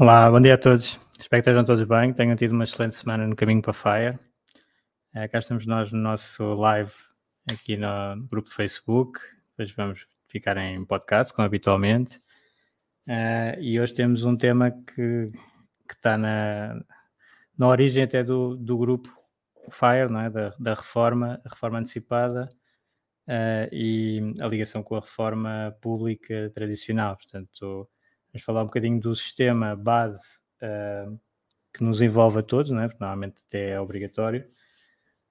Olá, bom dia a todos. Espero que estejam todos bem, tenham tido uma excelente semana no caminho para a Fire. É, cá estamos nós no nosso live aqui no grupo de Facebook. Depois vamos ficar em podcast, como habitualmente. Uh, e hoje temos um tema que, que está na, na origem até do, do grupo Fire, não é? da, da reforma, a reforma antecipada uh, e a ligação com a reforma pública tradicional. Portanto, Vamos falar um bocadinho do sistema base uh, que nos envolve a todos, não é? porque normalmente até é obrigatório,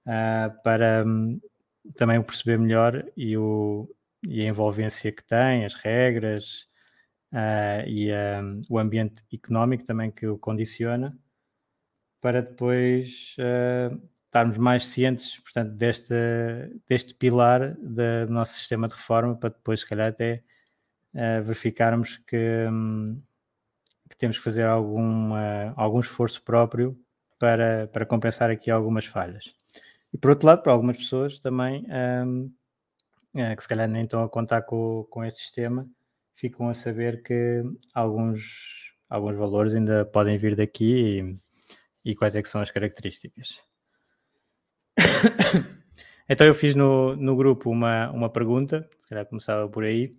uh, para um, também o perceber melhor e, o, e a envolvência que tem, as regras uh, e um, o ambiente económico também que o condiciona, para depois estarmos mais cientes, portanto, deste, deste pilar do nosso sistema de reforma, para depois, se calhar, até verificarmos que, um, que, temos que fazer algum, algum esforço próprio para, para compensar aqui algumas falhas. E por outro lado, para algumas pessoas também, um, uh, que se calhar nem estão a contar com, com este sistema, ficam a saber que alguns, alguns valores ainda podem vir daqui e, e quais é que são as características. então eu fiz no, no grupo uma, uma pergunta, se calhar começava por aí,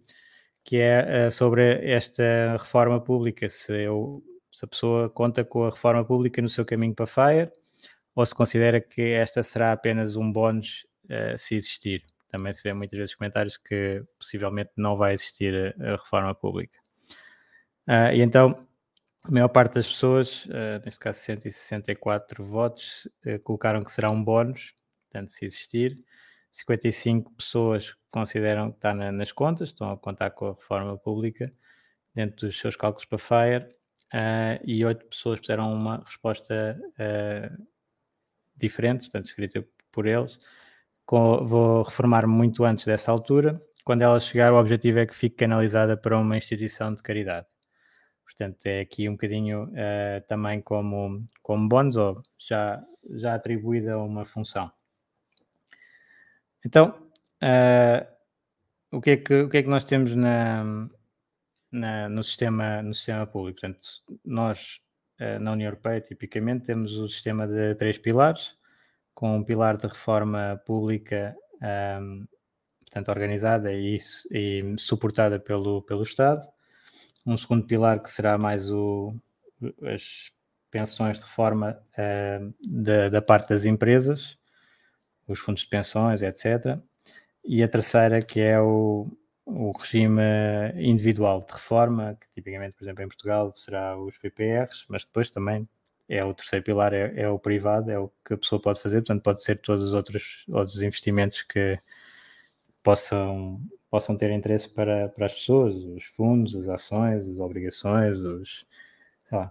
que é uh, sobre esta reforma pública, se, eu, se a pessoa conta com a reforma pública no seu caminho para FIRE ou se considera que esta será apenas um bónus uh, se existir. Também se vê muitas vezes comentários que possivelmente não vai existir a, a reforma pública. Uh, e então, a maior parte das pessoas, uh, neste caso 164 votos, colocaram que será um bónus, portanto, se existir. 55 pessoas consideram que está na, nas contas, estão a contar com a reforma pública dentro dos seus cálculos para FIRE uh, e 8 pessoas fizeram uma resposta uh, diferente, portanto, escrita por eles. Com, vou reformar muito antes dessa altura. Quando ela chegar, o objetivo é que fique canalizada para uma instituição de caridade. Portanto, é aqui um bocadinho uh, também como, como bónus, ou já, já atribuída a uma função. Então, uh, o, que é que, o que é que nós temos na, na, no, sistema, no sistema público? Portanto, nós uh, na União Europeia, tipicamente, temos o sistema de três pilares, com um pilar de reforma pública, um, portanto, organizada e, e, suportada pelo, pelo Estado. Um segundo pilar que será mais o, as pensões de reforma uh, da, da parte das empresas, os fundos de pensões, etc. E a terceira, que é o, o regime individual de reforma, que tipicamente, por exemplo, em Portugal será os PPRs, mas depois também é o terceiro pilar, é, é, o privado, é o que a pessoa pode fazer, portanto pode ser todos os outros, outros investimentos que possam, possam ter interesse para, para as pessoas, os fundos, as ações, as obrigações, os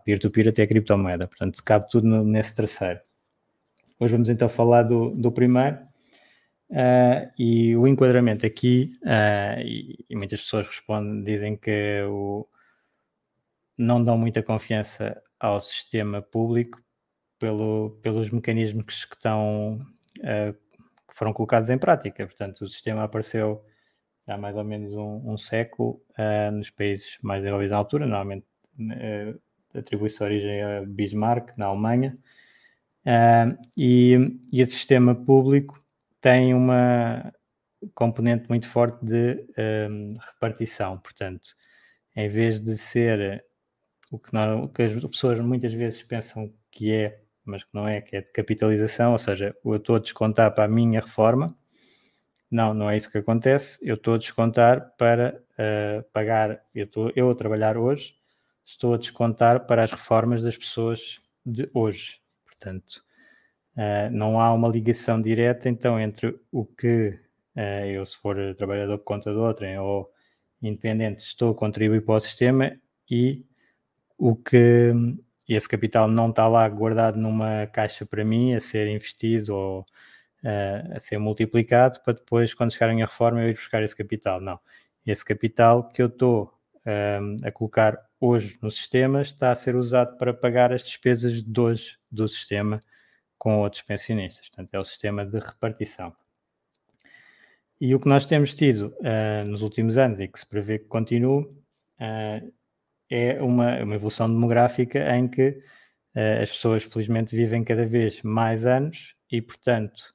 peer-to-peer -peer até a criptomoeda, portanto cabe tudo no, nesse terceiro. Hoje vamos então falar do, do primeiro uh, e o enquadramento aqui, uh, e, e, muitas pessoas respondem, dizem que o, não dão muita confiança ao sistema público pelo, pelos mecanismos que estão uh, que foram colocados em prática. Portanto, o sistema apareceu há mais ou menos um, um século nos países mais desenvolvidos na altura, normalmente atribui-se origem a Bismarck, na Alemanha, Uh, e, e esse sistema público tem uma componente muito forte de um, repartição, portanto, em vez de ser o que, não, o que as pessoas muitas vezes pensam que é, mas que não é, que é de capitalização, ou seja, eu estou a descontar para a minha reforma. Não, não é isso que acontece. Eu estou a descontar para uh, pagar, eu, estou, eu a trabalhar hoje, estou a descontar para as reformas das pessoas de hoje. Portanto, uh, não há uma ligação direta então entre o que uh, eu, se for trabalhador por conta de outrem ou independente, estou a contribuir para o sistema e o que esse capital não está lá guardado numa caixa para mim a ser investido ou uh, a ser multiplicado para depois, quando chegarem a reforma, eu ir buscar esse capital. Não. Esse capital que eu estou a colocar hoje no sistema está a ser usado para pagar as despesas de hoje do sistema com outros pensionistas. Portanto, é o sistema de repartição. E o que nós temos tido uh, nos últimos anos e que se prevê que continue uh, é uma, uma evolução demográfica em que uh, as pessoas, felizmente, vivem cada vez mais anos e, portanto,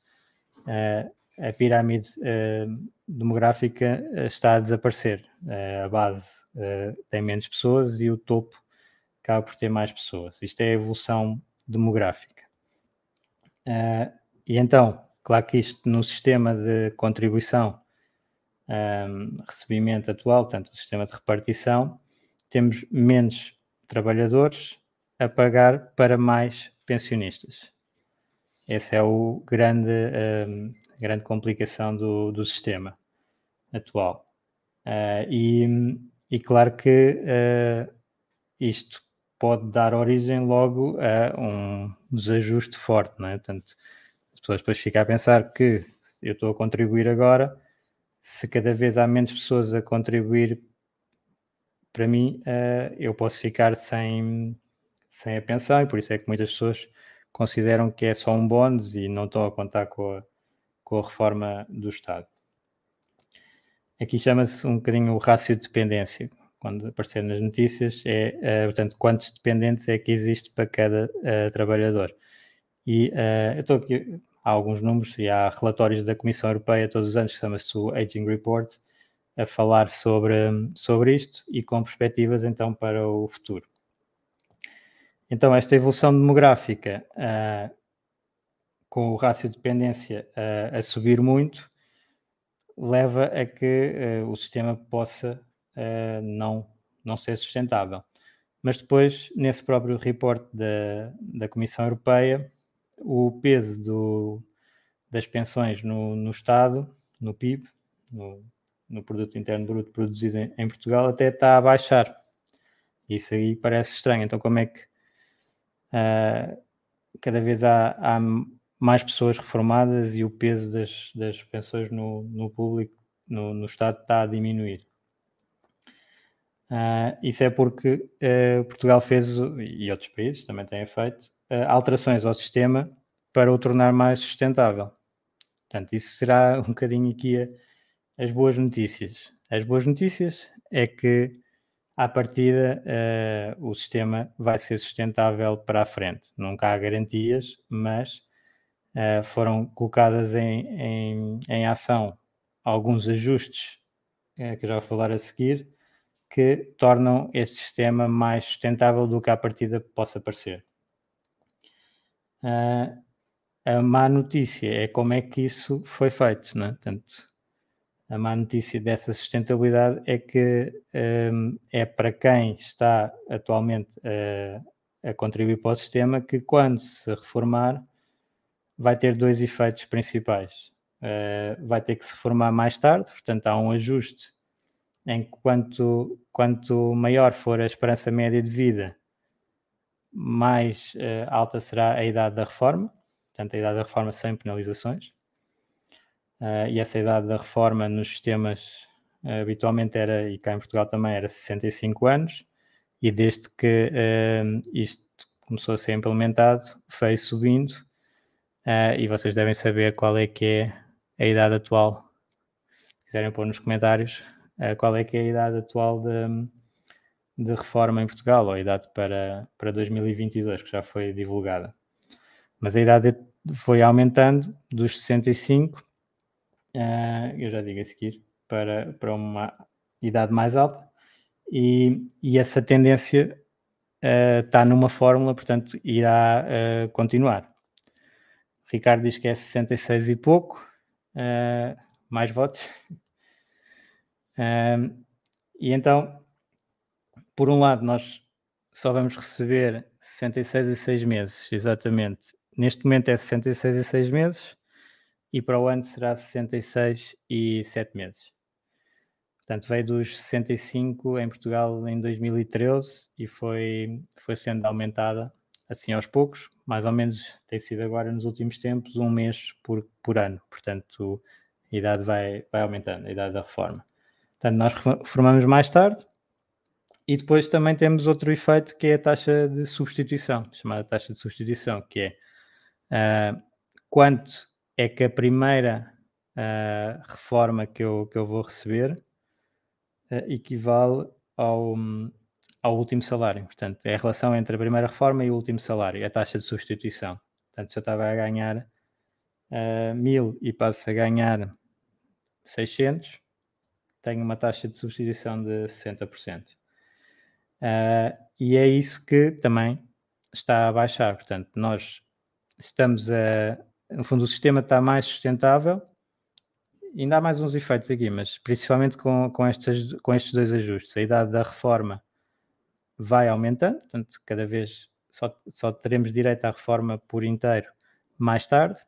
a pirâmide demográfica está a desaparecer. a base tem menos pessoas e o topo acaba por ter mais pessoas. Isto é a evolução demográfica. e então, Claro que isto no sistema de contribuição, um, recebimento atual, portanto, o sistema de repartição, temos menos trabalhadores a pagar para mais pensionistas. Essa é o grande, um, grande complicação do, do sistema atual. Uh, e, e, claro que uh, isto pode dar origem logo a um desajuste forte, não é? Portanto, pessoas depois ficam a pensar que eu estou a contribuir agora, se cada vez há menos pessoas a contribuir para mim, uh, eu posso ficar sem, sem a pensão e por isso é que muitas pessoas consideram que é só um bónus e não estão a contar com a, com a reforma do Estado. Aqui chama-se um bocadinho o rácio de dependência. Quando aparecer nas notícias, é, uh, portanto, quantos dependentes é que existe para cada uh, trabalhador. E eu estou aqui, há alguns números e há relatórios da Comissão Europeia todos os anos, chama-se o Aging Report, a falar sobre, sobre isto e com perspectivas então para o futuro. Então, esta evolução demográfica, uh, com o rácio de dependência uh, a subir muito, leva a que uh, o sistema possa não, não ser sustentável. Mas depois, nesse próprio report da, da Comissão Europeia, o peso do, das pensões no, no Estado, no PIB, no, no, Produto Interno Bruto produzido em, em, Portugal, até está a baixar. Isso aí parece estranho. Então, como é que uh, cada vez há, há, mais pessoas reformadas e o peso das, das pensões no, no público, no, no Estado, está a diminuir? Uh, isso é porque uh, Portugal fez, e outros países também têm feito, uh, alterações ao sistema para o tornar mais sustentável. Portanto, isso será um bocadinho aqui a, as boas notícias. As boas notícias é que, à partida, o sistema vai ser sustentável para a frente. Nunca há garantias, mas uh, foram colocadas em, em, em, ação alguns ajustes, uh, que já vou falar a seguir, que tornam este sistema mais sustentável do que à partida possa parecer. Uh, a má notícia é como é que isso foi feito, não é? Portanto, a má notícia dessa sustentabilidade é que um, é para quem está atualmente a, a contribuir para o sistema que quando se reformar vai ter dois efeitos principais. Uh, vai ter que se reformar mais tarde, portanto há um ajuste em quanto, quanto maior for a esperança média de vida, mais uh, alta será a idade da reforma, portanto, a idade da reforma sem penalizações. Uh, e essa idade da reforma nos sistemas uh, habitualmente era, e cá em Portugal também, era 65 anos, e desde que isto começou a ser implementado, foi subindo, e vocês devem saber qual é que é a idade atual. Se quiserem pôr nos comentários, qual é que é a idade atual de, de reforma em Portugal, ou a idade para, para 2022, que já foi divulgada. Mas a idade foi aumentando dos 65, uh, eh, eu já digo a seguir, para, para uma idade mais alta. e, e essa tendência está numa fórmula, portanto, irá continuar. Ricardo diz que é 66 e pouco, mais votos. e então, por um lado, nós só vamos receber 66 e 6 meses, exatamente. Neste momento é 66 e 6 meses e para o ano será 66 e 7 meses. Portanto, veio dos 65 em Portugal em 2013 e foi, foi sendo aumentada assim aos poucos, mais ou menos tem sido agora nos últimos tempos um mês por, por ano. Portanto, a idade vai, vai aumentando, a idade da reforma. Portanto, nós reformamos mais tarde, e depois também temos outro efeito que é a taxa de substituição, chamada taxa de substituição, que é uh, quanto é que a primeira uh, reforma que eu, que eu vou receber uh, equivale ao, ao último salário. Portanto, é a relação entre a primeira reforma e o último salário, a taxa de substituição. Portanto, se eu estava a ganhar uh, mil e passo a ganhar 600, tenho uma taxa de substituição de 60%. Uh, e é isso que também está a baixar. Portanto, nós estamos a. No fundo, o sistema está mais sustentável. Ainda há mais uns efeitos aqui, mas principalmente com, com, estes, com estes dois ajustes. A idade da reforma vai aumentando, portanto, cada vez só, só teremos direito à reforma por inteiro mais tarde.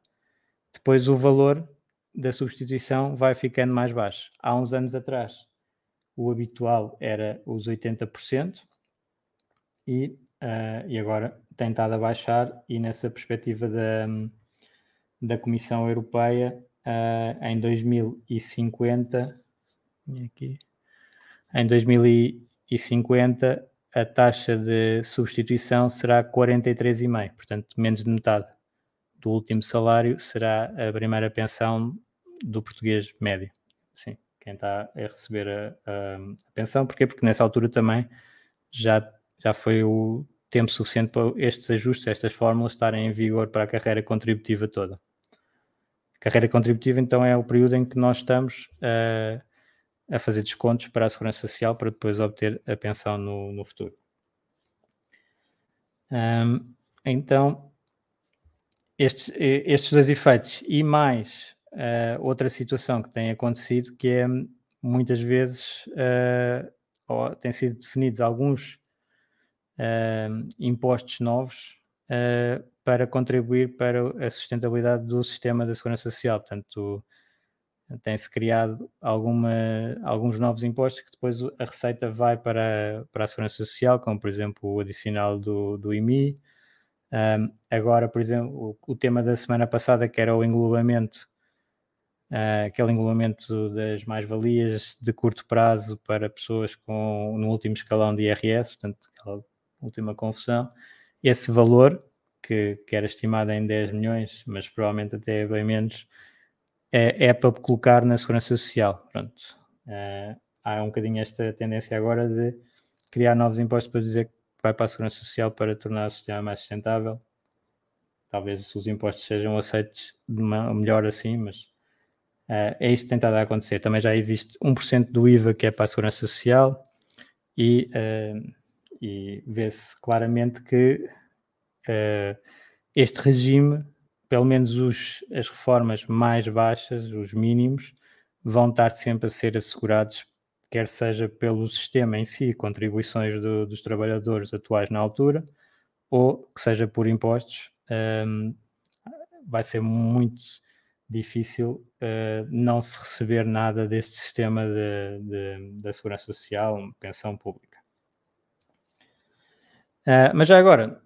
Depois, o valor da substituição vai ficando mais baixo. Há uns anos atrás, o habitual era os 80%, e, uh, e agora tem estado a baixar, e nessa perspectiva da, da Comissão Europeia, uh, em 2050, aqui, em 2050 a taxa de substituição será 43,5, portanto menos de metade do último salário será a primeira pensão do português médio. Sim quem está a receber a, a, pensão. Porquê? Porque nessa altura também já, já foi o tempo suficiente para estes ajustes, estas fórmulas estarem em vigor para a carreira contributiva toda. A carreira contributiva, então, é o período em que nós estamos a, a fazer descontos para a Segurança Social para depois obter a pensão no, no futuro. Um, então, estes, estes dois efeitos e mais uh, outra situação que tem acontecido que é muitas vezes uh, têm sido definidos alguns uh, impostos novos para contribuir para a sustentabilidade do sistema da segurança social. Portanto, tem-se criado alguma, alguns novos impostos que depois a receita vai para, para a segurança social, como por exemplo o adicional do, do IMI. Um, agora, por exemplo, o, o, tema da semana passada, que era o englobamento uh, aquele englobamento das mais-valias de curto prazo para pessoas com, no último escalão de IRS, portanto, aquela última confusão, esse valor, que, que era estimado em 10 milhões, mas provavelmente até bem menos, é, é para colocar na segurança social. Pronto. Uh, há um bocadinho esta tendência agora de criar novos impostos para dizer que vai para a segurança social para tornar o sistema mais sustentável. Talvez os impostos sejam aceitos uma, melhor assim, mas Uh, é isto que tem estado a acontecer. Também já existe 1% do IVA que é para a segurança social e, uh, e vê-se claramente que uh, este regime, pelo menos os, as reformas mais baixas, os mínimos, vão estar sempre a ser assegurados, quer seja pelo sistema em si, contribuições do, dos trabalhadores atuais na altura, ou que seja por impostos. Um, vai ser muito difícil uh, não se receber nada deste sistema de, de, da segurança social, pensão pública. Uh, mas já agora,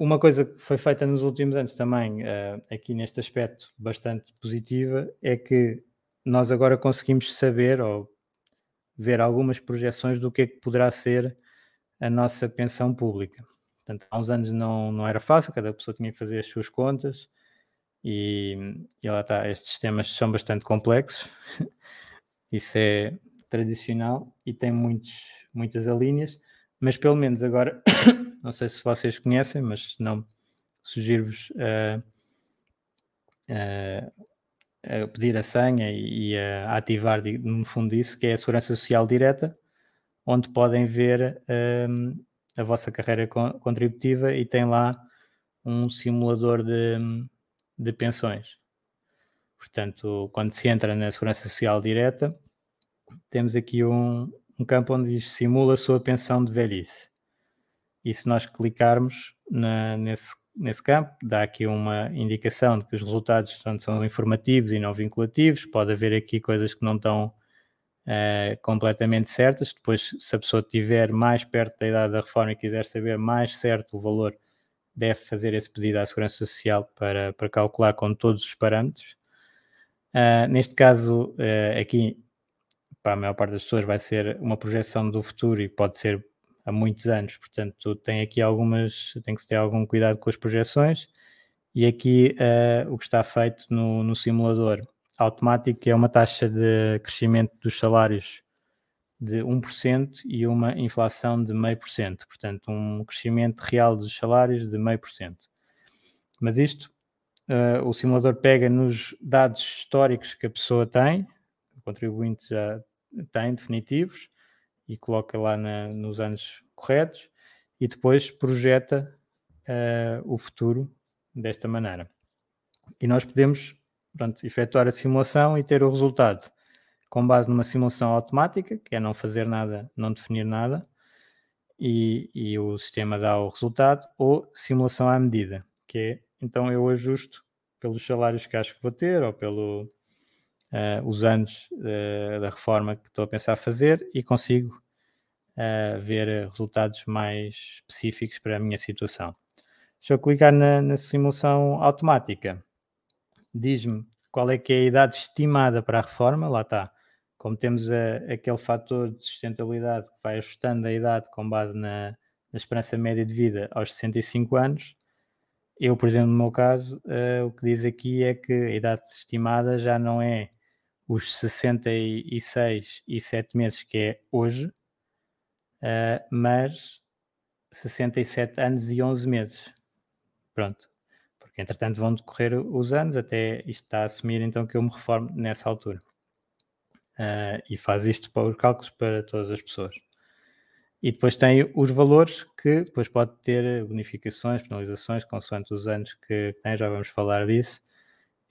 uma coisa que foi feita nos últimos anos também, uh, aqui neste aspecto bastante positiva, é que nós agora conseguimos saber ou ver algumas projeções do que é que poderá ser a nossa pensão pública. Portanto, há uns anos não, não era fácil, cada pessoa tinha que fazer as suas contas, e, e lá está, estes sistemas são bastante complexos, isso é tradicional e tem muitos, muitas alíneas, mas pelo menos agora, não sei se vocês conhecem, mas se não, sugiro-vos uh, uh, a pedir a senha e, a ativar, no fundo, isso, que é a Segurança Social Direta, onde podem ver um, a vossa carreira contributiva e tem lá um simulador de, de pensões. Portanto, quando se entra na Segurança Social Direta, temos aqui um, um campo onde diz simula a sua pensão de velhice. E se nós clicarmos na, nesse, nesse campo, dá aqui uma indicação de que os resultados portanto, são informativos e não vinculativos. Pode haver aqui coisas que não estão uh, completamente certas. Depois, se a pessoa estiver mais perto da idade da reforma e quiser saber mais certo o valor, deve fazer esse pedido à Segurança Social para, para calcular com todos os parâmetros. Uh, neste caso, uh, aqui, para a maior parte das pessoas, vai ser uma projeção do futuro e pode ser há muitos anos, portanto, tem aqui algumas, tem que se ter algum cuidado com as projeções. E aqui uh, o que está feito no, no simulador automático é uma taxa de crescimento dos salários de 1% e uma inflação de 0,5%, portanto, um crescimento real dos salários de 0,5%. Mas isto uh, o simulador pega nos dados históricos que a pessoa tem, o contribuinte já tem definitivos, e coloca lá na, nos anos corretos, e depois projeta uh, o futuro desta maneira. E nós podemos pronto, efetuar a simulação e ter o resultado com base numa simulação automática, que é não fazer nada, não definir nada, e, e o sistema dá o resultado, ou simulação à medida, que é então eu ajusto pelos salários que acho que vou ter ou pelos uh, os anos uh, da reforma que estou a pensar fazer e consigo uh, ver resultados mais específicos para a minha situação. Deixa eu clicar na, na simulação automática. Diz-me qual é que é a idade estimada para a reforma, lá está. Como temos a, aquele fator de sustentabilidade que vai ajustando a idade com base na, na esperança média de vida aos 65 anos, eu, por exemplo, no meu caso, uh, o que diz aqui é que a idade estimada já não é os 66 e 7 meses que é hoje, uh, mas 67 anos e 11 meses. Pronto. Porque, entretanto, vão decorrer os anos até isto está a assumir então que eu me reformo nessa altura. Uh, e faz isto para os cálculos para todas as pessoas. E depois tem os valores que depois pode ter bonificações, penalizações, consoante os anos que tem, já vamos falar disso,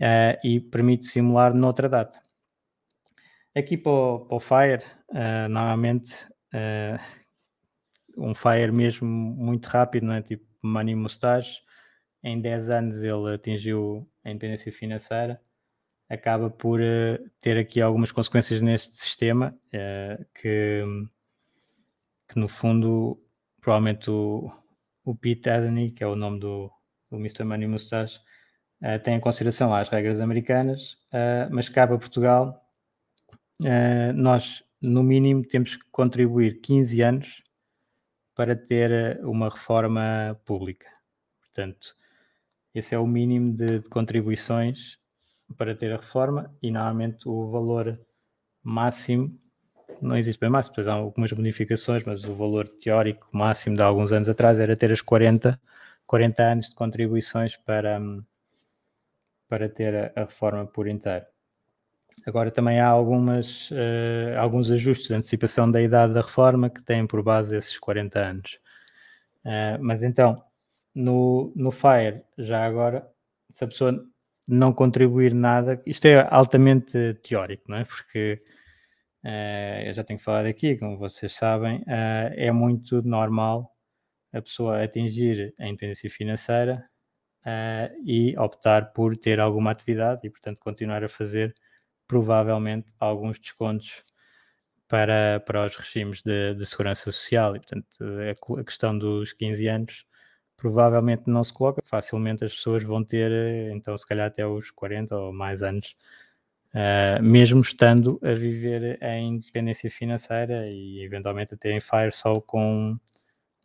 uh, e permite simular noutra data. Aqui para o, para o Fire, uh, normalmente uh, um Fire mesmo muito rápido, não é? tipo Money Mustache, em 10 anos ele atingiu a independência financeira, acaba por ter aqui algumas consequências neste sistema que que no fundo, provavelmente o, o Pete Adney, que é o nome do, do Mr. Money Mustache, uh, tem em consideração as regras americanas, uh, mas cabe a Portugal, uh, nós, no mínimo, temos que contribuir 15 anos para ter uma reforma pública. Portanto, esse é o mínimo de, de contribuições para ter a reforma e, normalmente, o valor máximo não existe bem máximo, depois há algumas modificações, mas o valor teórico máximo de alguns anos atrás era ter as 40, 40 anos de contribuições para, para ter a, a reforma por inteiro. Agora também há algumas, uh, alguns ajustes de antecipação da idade da reforma que têm por base esses 40 anos. Uh, mas então, no, no FIRE, já agora, se a pessoa não contribuir nada, isto é altamente teórico, não é? Porque uh, eu já tenho falado aqui, como vocês sabem, é muito normal a pessoa atingir a independência financeira e optar por ter alguma atividade e, portanto, continuar a fazer provavelmente alguns descontos para, para os regimes de, de segurança social. E, portanto, a, a questão dos 15 anos provavelmente não se coloca, facilmente as pessoas vão ter, então, se calhar até os 40 ou mais anos Uh, mesmo estando a viver em independência financeira e eventualmente até em Fire só com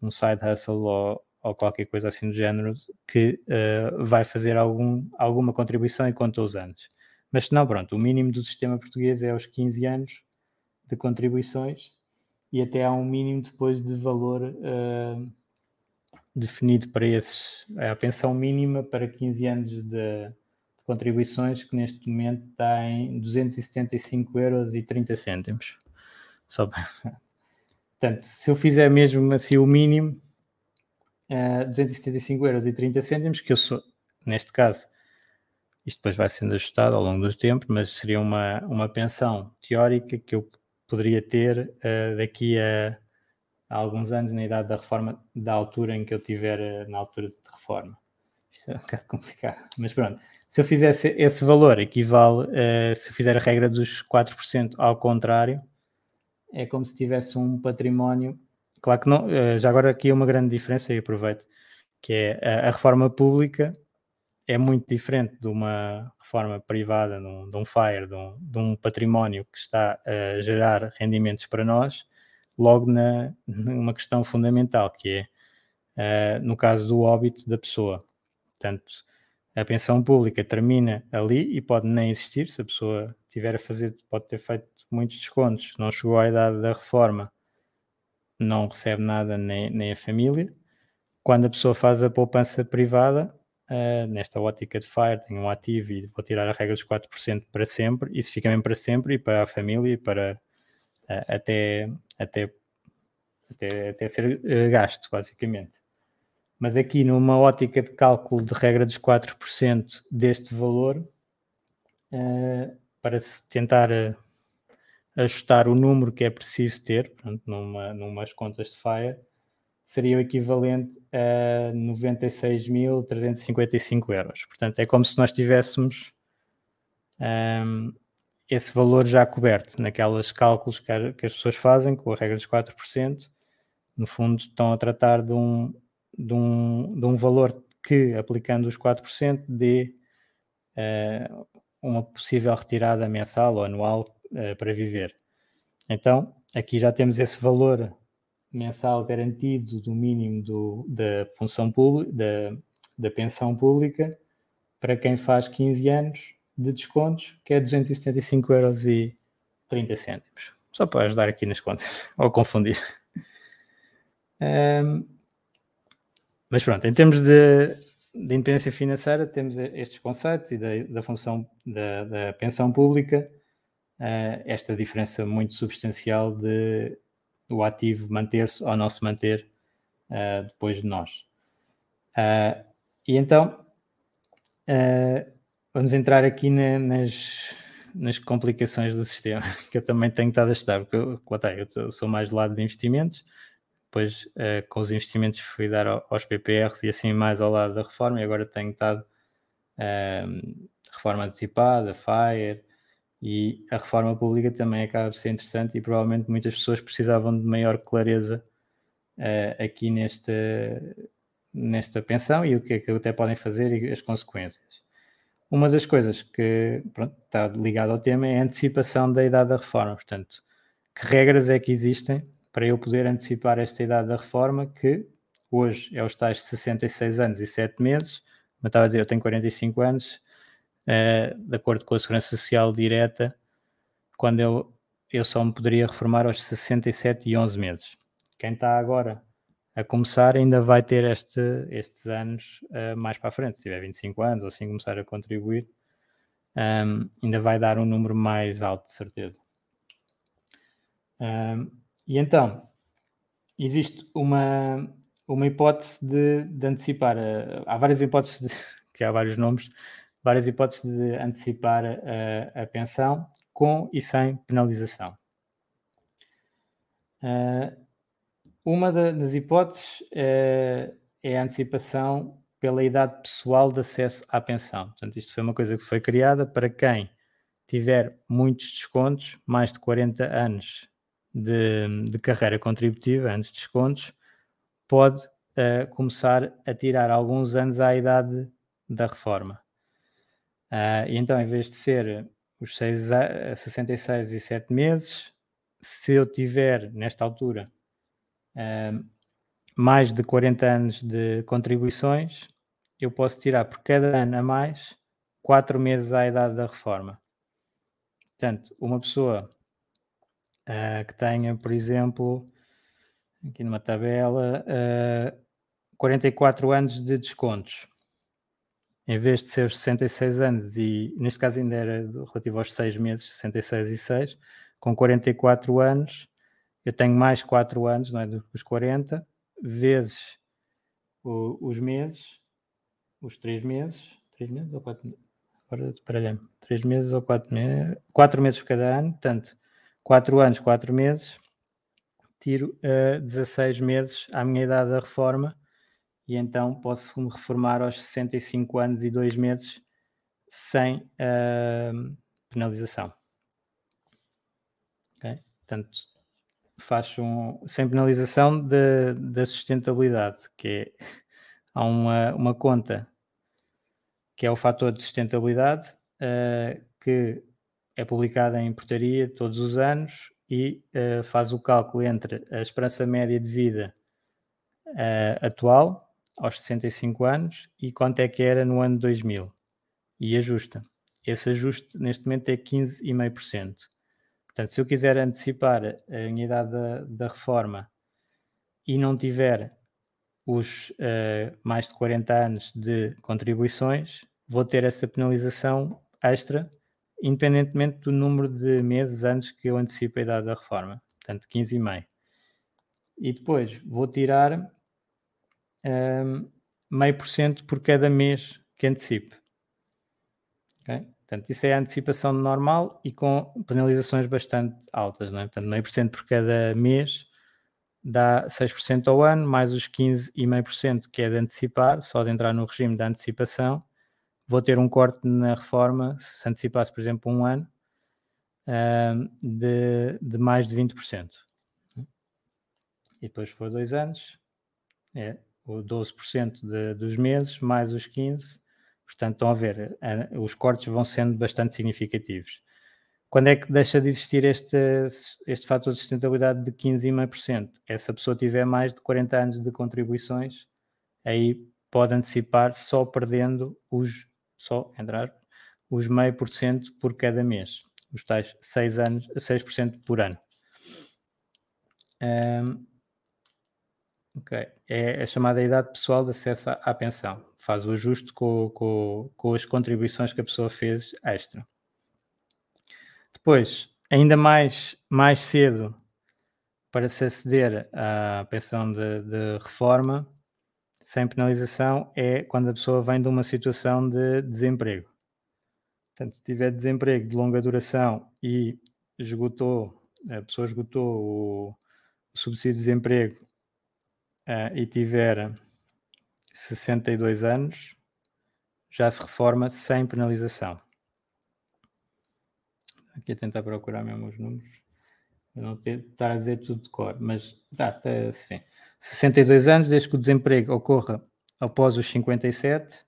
um side hustle ou, ou qualquer coisa assim do género que uh, vai fazer algum, alguma contribuição enquanto os anos. Mas não, pronto, o mínimo do sistema português é aos 15 anos de contribuições e até há um mínimo depois de valor uh, definido para esses. É a pensão mínima para 15 anos de contribuições que neste momento está em 275 euros e 30 cêntimos. Só Portanto, se eu fizer mesmo assim o mínimo, uh, 275 euros e 30 cêntimos, que eu sou, neste caso, isto depois vai sendo ajustado ao longo dos tempos, mas seria uma, uma pensão teórica que eu poderia ter uh, daqui a, a, alguns anos, na idade da reforma, da altura em que eu tiver uh, na altura de reforma. Isto é um bocado complicado, mas pronto. Se eu fizesse esse valor, equivale, uh, se eu fizer a regra dos 4% ao contrário, é como se tivesse um património. Claro que não, já agora aqui é uma grande diferença e aproveito, que é a, a reforma pública é muito diferente de uma reforma privada, de um, de um FIRE, de um, de um, património que está a gerar rendimentos para nós, logo na, numa questão fundamental, que é, uh, no caso do óbito da pessoa. Portanto, a pensão pública termina ali e pode nem existir, se a pessoa tiver a fazer, pode ter feito muitos descontos, não chegou à idade da reforma, não recebe nada nem, nem a família. Quando a pessoa faz a poupança privada, Uh, nesta ótica de FIRE, tenho um ativo e vou tirar a regra dos 4% para sempre, isso fica mesmo para sempre e para a família e para uh, até, até, até, até ser uh, gasto, basicamente. Mas aqui, numa ótica de cálculo de regra dos 4% deste valor, para se tentar ajustar o número que é preciso ter, portanto, numa, numas contas de FIRE, seria o equivalente a 96.355 euros. Portanto, é como se nós tivéssemos um, esse valor já coberto naquelas cálculos que, que, as pessoas fazem com a regra dos 4%. No fundo, estão a tratar de um, de um, de um valor que, aplicando os 4%, dê uh, uma possível retirada mensal ou anual uh, para viver. Então, aqui já temos esse valor mensal garantido do mínimo do, da função pública, da, da pensão pública, para quem faz 15 anos de descontos, que é 275 euros 30 cêntimos. Só para ajudar aqui nas contas, ou confundir. Um, mas pronto, em termos de, de, independência financeira, temos estes conceitos e da, da função da, da, pensão pública, uh, esta diferença muito substancial de o ativo manter-se ou não se manter uh, depois de nós. Uh, e então, uh, vamos entrar aqui na, nas, nas complicações do sistema, que eu também tenho estado a estudar, porque eu, eu sou mais do lado de investimentos, depois com os investimentos fui dar aos PPRs e assim mais ao lado da reforma, e agora tenho estado reforma antecipada, FIRE, e a reforma pública também acaba de ser interessante e provavelmente muitas pessoas precisavam de maior clareza uh, aqui nesta, nesta pensão e o que é que até podem fazer e as consequências. Uma das coisas que pronto, está ligada ao tema é a antecipação da idade da reforma. Portanto, que regras é que existem para eu poder antecipar esta idade da reforma, que hoje é os tais 66 anos e 7 meses, mas estava a dizer, eu tenho 45 anos, uh, de acordo com a Segurança Social direta, quando eu, eu só me poderia reformar aos 67 e 11 meses. Quem está agora a começar ainda vai ter este, estes anos uh, mais para a frente, se tiver 25 anos ou assim começar a contribuir, um, ehm, ainda vai dar um número mais alto, de certeza. Um, ehm, e então, existe uma, uma hipótese de, de antecipar, uh, há várias hipóteses, de, que há vários nomes, várias hipóteses de antecipar a, a pensão com e sem penalização. Uh, uma das hipóteses uh, é a antecipação pela idade pessoal de acesso à pensão. Portanto, isto foi uma coisa que foi criada para quem tiver muitos descontos, mais de 40 anos de, de carreira contributiva, antes de descontos, pode uh, começar a tirar alguns anos à idade da reforma. Uh, e então, em vez de ser os seis, 66 e 7 meses, se eu tiver, nesta altura, uh, mais de 40 anos de contribuições, eu posso tirar por cada ano a mais 4 meses à idade da reforma. Portanto, uma pessoa uh, que tenha, por exemplo, aqui numa tabela, uh, 44 anos de descontos em vez de ser os 66 anos, e neste caso ainda era relativo aos 6 meses, 66 e 6, com 44 anos, eu tenho mais 4 anos, não é? Do que os 40, vezes o, os meses, os 3 meses, 3 meses ou 4 meses? Agora baralhei 3 meses ou 4 meses, 4 meses por cada ano, portanto, 4 anos, 4 meses, tiro uh, 16 meses à minha idade da reforma e então posso me reformar aos 65 anos e 2 meses sem uh, penalização. Okay? Portanto, faz um, sem penalização da sustentabilidade, que é, há uma, uma conta que é o fator de sustentabilidade, uh, que é publicada em portaria todos os anos e uh, faz o cálculo entre a esperança média de vida uh, atual, aos 65 anos, e quanto é que era no ano 2000, e ajusta. Esse ajuste neste momento é 15,5%. Portanto, se eu quiser antecipar a minha idade da, da reforma e não tiver os uh, mais de 40 anos de contribuições, vou ter essa penalização extra, independentemente do número de meses antes que eu antecipe a idade da reforma, portanto 15,5. E depois vou tirar meio por cento por cada mês que antecipe. Okay? Portanto, isso é a antecipação normal e com penalizações bastante altas, não é? Portanto, meio por cento por cada mês dá 6% ao ano, mais os 15,5% que é de antecipar, só de entrar no regime da antecipação, vou ter um corte na reforma, se antecipasse, por exemplo, um ano, de, de mais de 20%. E depois for dois anos, é o 12% de, dos meses, mais os 15%, Portanto, estão a ver, os cortes vão sendo bastante significativos. Quando é que deixa de existir este, este fator de sustentabilidade de 15,5%? É se a pessoa tiver mais de 40 anos de contribuições, aí pode antecipar só perdendo os, só entrar, os meio por cento por cada mês, os tais 6, anos, 6% por ano. Um, ok, é a chamada idade pessoal de acesso à, à pensão faz o ajuste com, com, com as contribuições que a pessoa fez extra. Depois, ainda mais, mais cedo para se aceder à pensão de, de, reforma sem penalização é quando a pessoa vem de uma situação de desemprego. Portanto, se tiver desemprego de longa duração e esgotou, a pessoa esgotou o, o subsídio de desemprego uh, e tiver 62 anos, já se reforma sem penalização. Aqui a tentar procurar mesmo os números. Eu não tenho estar a dizer tudo de cor, mas dá até assim. 62 anos, desde que o desemprego ocorra após os 57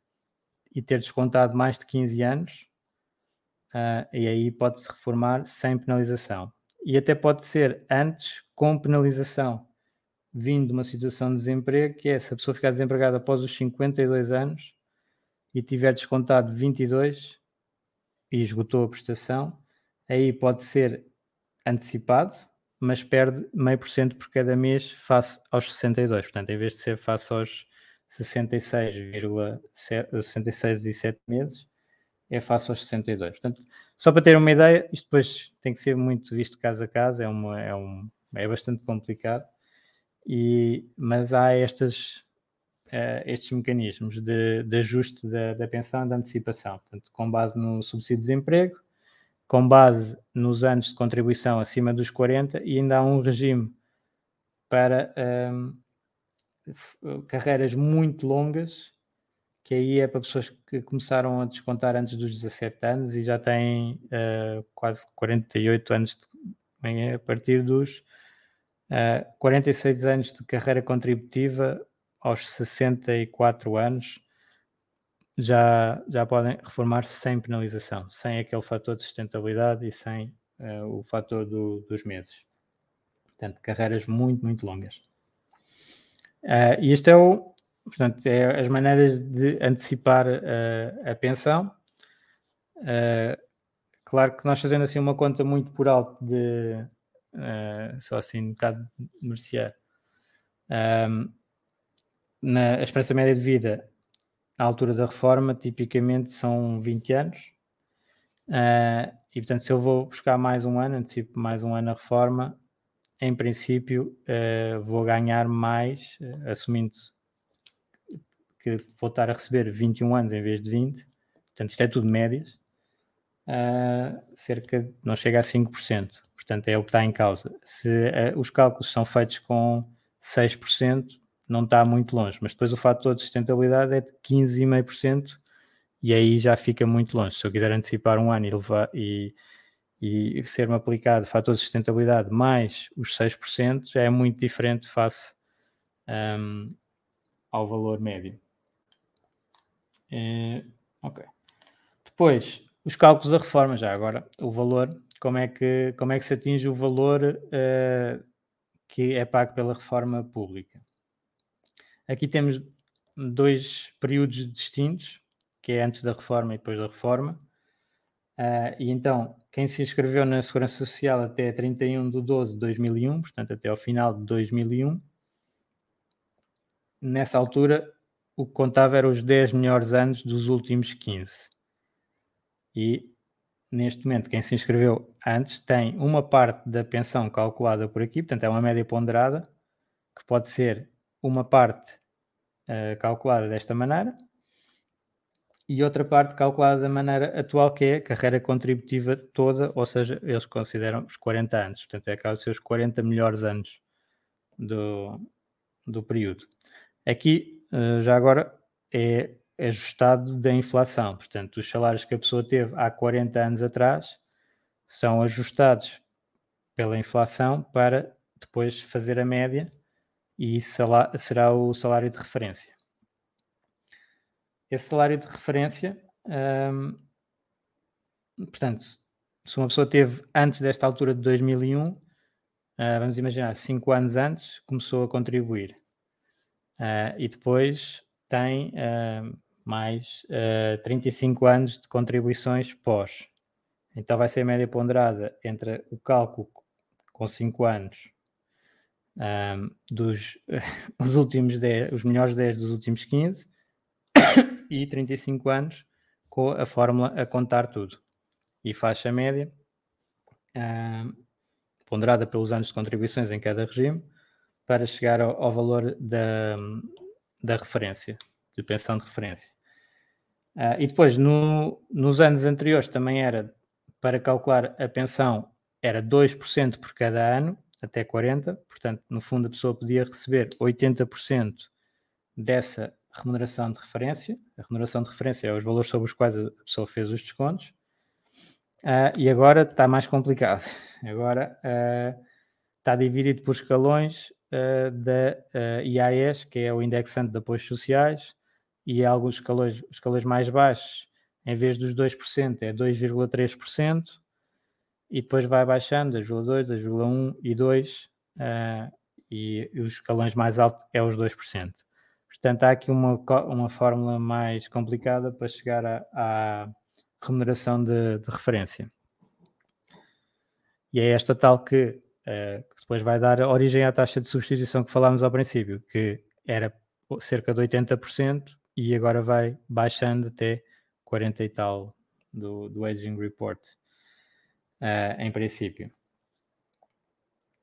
e ter descontado mais de 15 anos, uh, e aí pode-se reformar sem penalização. E até pode ser antes com penalização vindo de uma situação de desemprego, que é se a pessoa ficar desempregada após os 52 anos e tiver descontado 22 e esgotou a prestação, aí pode ser antecipado, mas perde meio por cento por cada mês face aos 62. Portanto, em vez de ser face aos 66,66 e 7 meses, é face aos 62. Portanto, só para ter uma ideia, isto depois tem que ser muito visto caso a caso, é, uma, é, um, é bastante complicado e, mas há estas, uh, estes mecanismos de, de ajuste da, da pensão e da antecipação, portanto, com base no subsídio de desemprego, com base nos anos de contribuição acima dos 40 e ainda há um regime para um, ehm, carreiras muito longas, que aí é para pessoas que começaram a descontar antes dos 17 anos e já têm uh, quase 48 anos de, a partir dos Uh, 46 anos de carreira contributiva aos 64 anos já, já podem reformar-se sem penalização, sem aquele fator de sustentabilidade e sem uh, o fator do, dos meses. Portanto, carreiras muito, muito longas. Uh, e isto é, o, portanto, é as maneiras de antecipar a pensão. claro que nós fazendo assim uma conta muito por alto de uh, só assim um bocado mercear. Um, na, a esperança média de vida à altura da reforma, tipicamente são 20 anos. Uh, e portanto, se eu vou buscar mais um ano, antecipo mais um ano a reforma, em princípio, uh, vou ganhar mais, uh, assumindo que vou estar a receber 21 anos em vez de 20, portanto, isto é tudo médias, cerca, não chega a 5%, portanto, é o que está em causa. Se os cálculos são feitos com 6%, não está muito longe, mas depois o fator de sustentabilidade é de 15,5% e aí já fica muito longe. Se eu quiser antecipar um ano e, levar, e, e ser-me aplicado fator de sustentabilidade mais os 6%, já é muito diferente face um, ao valor médio. É, ok. Depois, os cálculos da reforma, já agora, o valor, como é que, como é que se atinge o valor uh, que é pago pela reforma pública? Aqui temos dois períodos distintos, que é antes da reforma e depois da reforma. Uh, e então, quem se inscreveu na Segurança Social até 31 de 12 de 2001, portanto até ao final de 2001, nessa altura o que contava eram os 10 melhores anos dos últimos 15. E neste momento, quem se inscreveu antes tem uma parte da pensão calculada por aqui, portanto é uma média ponderada, que pode ser uma parte uh, calculada desta maneira e outra parte calculada da maneira atual, que é a carreira contributiva toda, ou seja, eles consideram os 40 anos, portanto, é acaba de ser os 40 melhores anos do, do período. Aqui, uh, já agora, é ajustado da inflação, portanto, os salários que a pessoa teve há 40 anos atrás são ajustados pela inflação para depois fazer a média e isso será o salário de referência. Esse salário de referência, hum, portanto, se uma pessoa teve antes desta altura de 2001, uh, ah, vamos imaginar, 5 anos antes, começou a contribuir. Uh, e depois tem uh, mais uh, 35 anos de contribuições pós. Então vai ser a média ponderada entre o cálculo com 5 anos um, dos os últimos 10, os melhores 10 dos últimos 15 e 35 anos com a fórmula a contar tudo. E faixa média um, ponderada pelos anos de contribuições em cada regime para chegar ao, ao valor da, da referência, de pensão de referência. Uh, e depois, no, nos anos anteriores, também era para calcular a pensão, era 2% por cada ano, até 40%, portanto, no fundo, a pessoa podia receber 80% dessa remuneração de referência. A remuneração de referência é os valores sobre os quais a pessoa fez os descontos. Uh, e agora está mais complicado. Agora uh, está dividido por escalões uh, da IAS, que é o indexante de apoios sociais, e alguns escalões, escalões mais baixos, em vez dos 2%, é 2,3%, e depois vai baixando 2,2%, 2,1% e 2%, e, e os escalões mais altos é os 2%. Portanto, há aqui uma, uma fórmula mais complicada para chegar à remuneração de, de, referência. E é esta tal que, uh, que, depois vai dar origem à taxa de substituição que falámos ao princípio, que era cerca de 80% e agora vai baixando até 40 e tal do, do Aging Report, uh, em princípio.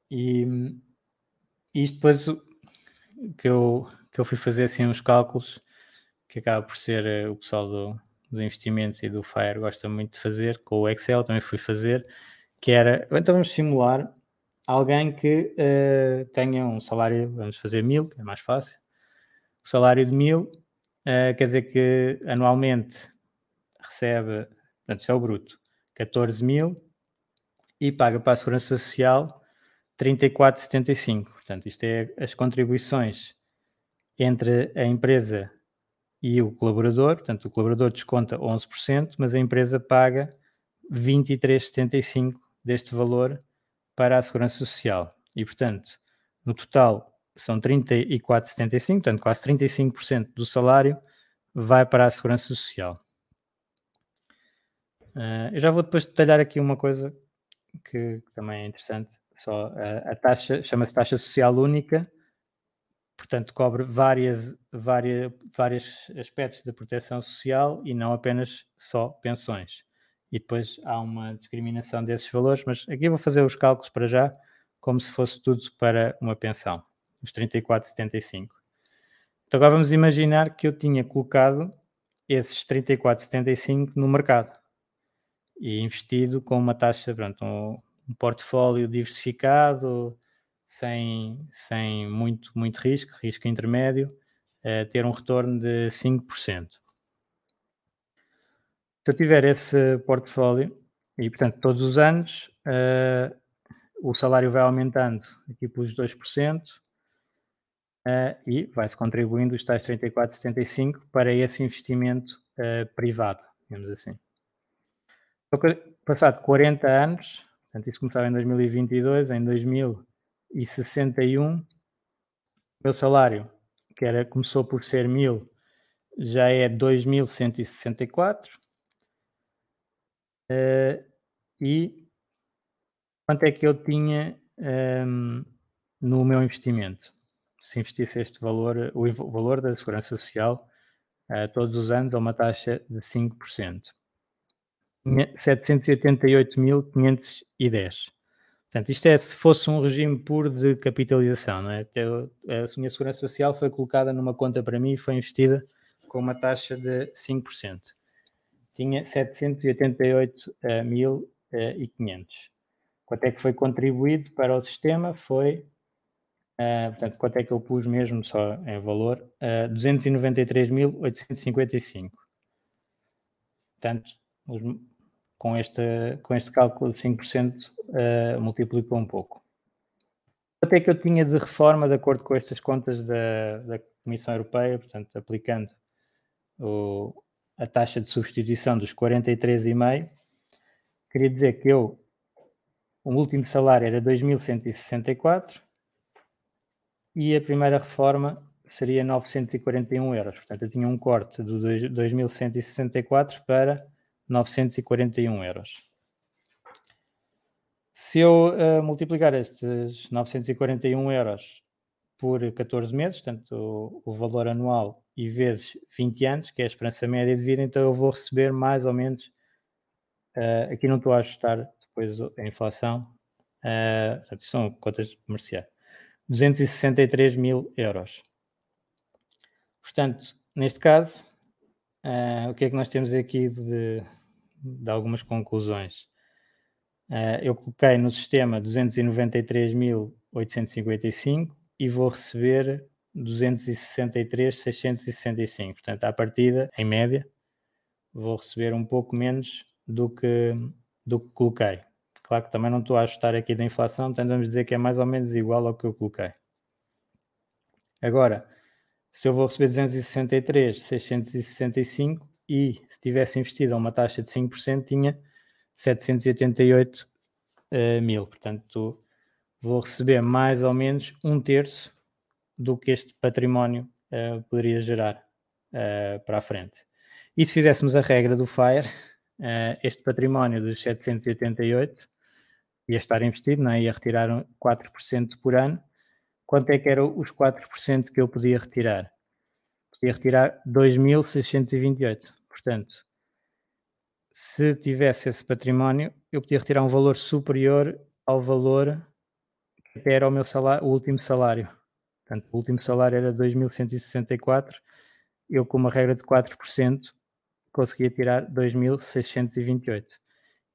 E isto depois que eu que eu fui fazer assim uns cálculos que acaba por ser uh, o pessoal do, dos investimentos e do FIRE gosta muito de fazer, com o Excel também fui fazer, que era, então vamos simular alguém que uh, tenha um salário, vamos fazer mil, que é mais fácil, salário de mil, uh, quer dizer que anualmente recebe, portanto, isto é o bruto, 14 mil e paga para a Segurança Social 34,75. Portanto, isto é as contribuições entre a empresa e o colaborador, portanto, o colaborador desconta 11%, mas a empresa paga 23,75% deste valor para a Segurança Social. E, portanto, no total são 34,75%, portanto, quase 35% do salário vai para a Segurança Social. Uh, eu já vou depois detalhar aqui uma coisa que também é interessante. Só uh, a taxa chama-se taxa social única portanto, cobre várias, várias, vários aspectos da proteção social e não apenas só pensões. E depois há uma discriminação desses valores, mas aqui vou fazer os cálculos para já, como se fosse tudo para uma pensão, os 34,75. Então agora vamos imaginar que eu tinha colocado esses 34,75 no mercado e investido com uma taxa, pronto, um, um portfólio diversificado, sem, sem muito, muito risco, risco intermédio, uh, ter um retorno de 5%. Se eu tiver esse portfólio, e portanto todos os anos uh, o salário vai aumentando aqui pelos 2%, uh, e vai-se contribuindo os tais 34,75 para esse investimento uh, privado, digamos assim. Então, passado 40 anos, portanto isso começava em 2022, em 2061, o meu salário, que era, começou por ser 1000, já é 2164, uh, e quanto é que eu tinha um, ehm, no meu investimento? Se investisse este valor, o valor da Segurança Social uh, todos os anos a uma taxa de 5%. 788.510. Portanto, isto é se fosse um regime puro de capitalização, não é? A minha segurança social foi colocada numa conta para mim e foi investida com uma taxa de 5%. Tinha 788.500. Eh, Quanto é que foi contribuído para o sistema? Foi Uh, portanto, quanto é que eu pus mesmo só em valor? Uh, ah, 293.855. Portanto, os, com, este, com este cálculo de 5%, uh, multiplicou um pouco. Quanto é que eu tinha de reforma de acordo com estas contas da, da Comissão Europeia, portanto, aplicando o, a taxa de substituição dos 43,5, queria dizer que eu, o último salário era 2.164, e a primeira reforma seria 941 euros. Portanto, eu tinha um corte do 2.164 para 941 euros. Se eu uh, multiplicar estes 941 euros por 14 meses, portanto, o, o, valor anual e vezes 20 anos, que é a esperança média de vida, então eu vou receber mais ou menos, uh, aqui não estou a ajustar depois a inflação, uh, portanto, são contas comerciais. 263 mil euros. Portanto, neste caso, uh, o que é que nós temos aqui de, de algumas conclusões? Uh, eu coloquei no sistema 293.855 e vou receber 263.665. Portanto, à partida, em média, vou receber um pouco menos do que, do que coloquei. Claro que também não estou a ajustar aqui da inflação, portanto vamos dizer que é mais ou menos igual ao que eu coloquei. Agora, se eu vou receber 263, 665 e se tivesse investido a uma taxa de 5%, tinha 788 uh, eh, mil. Portanto, vou receber mais ou menos um terço do que este património uh, poderia gerar uh, para a frente. E se fizéssemos a regra do FIRE, este património dos 788 ia estar investido, não é? ia retirar 4% por ano. Quanto é que eram os 4% que eu podia retirar? Podia retirar 2.628. Portanto, se tivesse esse património, eu podia retirar um valor superior ao valor que era o meu salário, o último salário. Portanto, o último salário era 2.164. Eu, com uma regra de 4%, conseguia tirar 2.628.